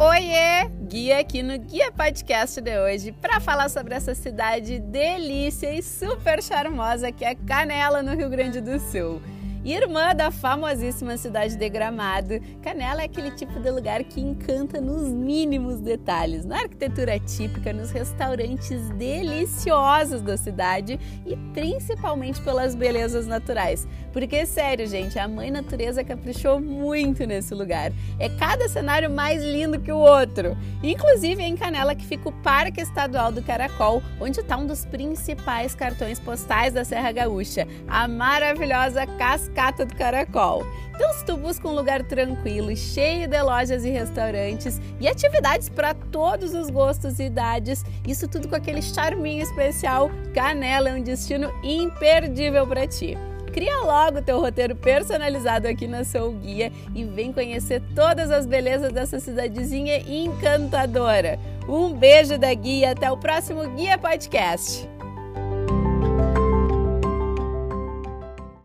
Oiê! Guia aqui no Guia Podcast de hoje para falar sobre essa cidade delícia e super charmosa que é Canela, no Rio Grande do Sul. Irmã da famosíssima cidade de Gramado, Canela é aquele tipo de lugar que encanta nos mínimos detalhes, na arquitetura típica, nos restaurantes deliciosos da cidade e principalmente pelas belezas naturais. Porque, sério, gente, a mãe natureza caprichou muito nesse lugar. É cada cenário mais lindo que o outro. Inclusive é em Canela que fica o Parque Estadual do Caracol, onde está um dos principais cartões postais da Serra Gaúcha, a maravilhosa Casca Cascata do Caracol. Então, se tu busca um lugar tranquilo, cheio de lojas e restaurantes e atividades para todos os gostos e idades, isso tudo com aquele charminho especial, Canela é um destino imperdível para ti. Cria logo teu roteiro personalizado aqui na Sou Guia e vem conhecer todas as belezas dessa cidadezinha encantadora. Um beijo da Guia, até o próximo Guia Podcast.